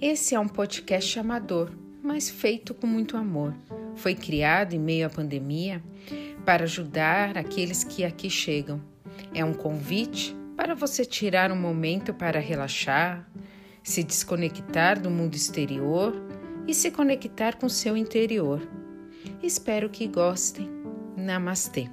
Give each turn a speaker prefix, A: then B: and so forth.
A: Esse é um podcast amador, mas feito com muito amor. Foi criado em meio à pandemia para ajudar aqueles que aqui chegam. É um convite para você tirar um momento para relaxar, se desconectar do mundo exterior e se conectar com seu interior. Espero que gostem. Namastê.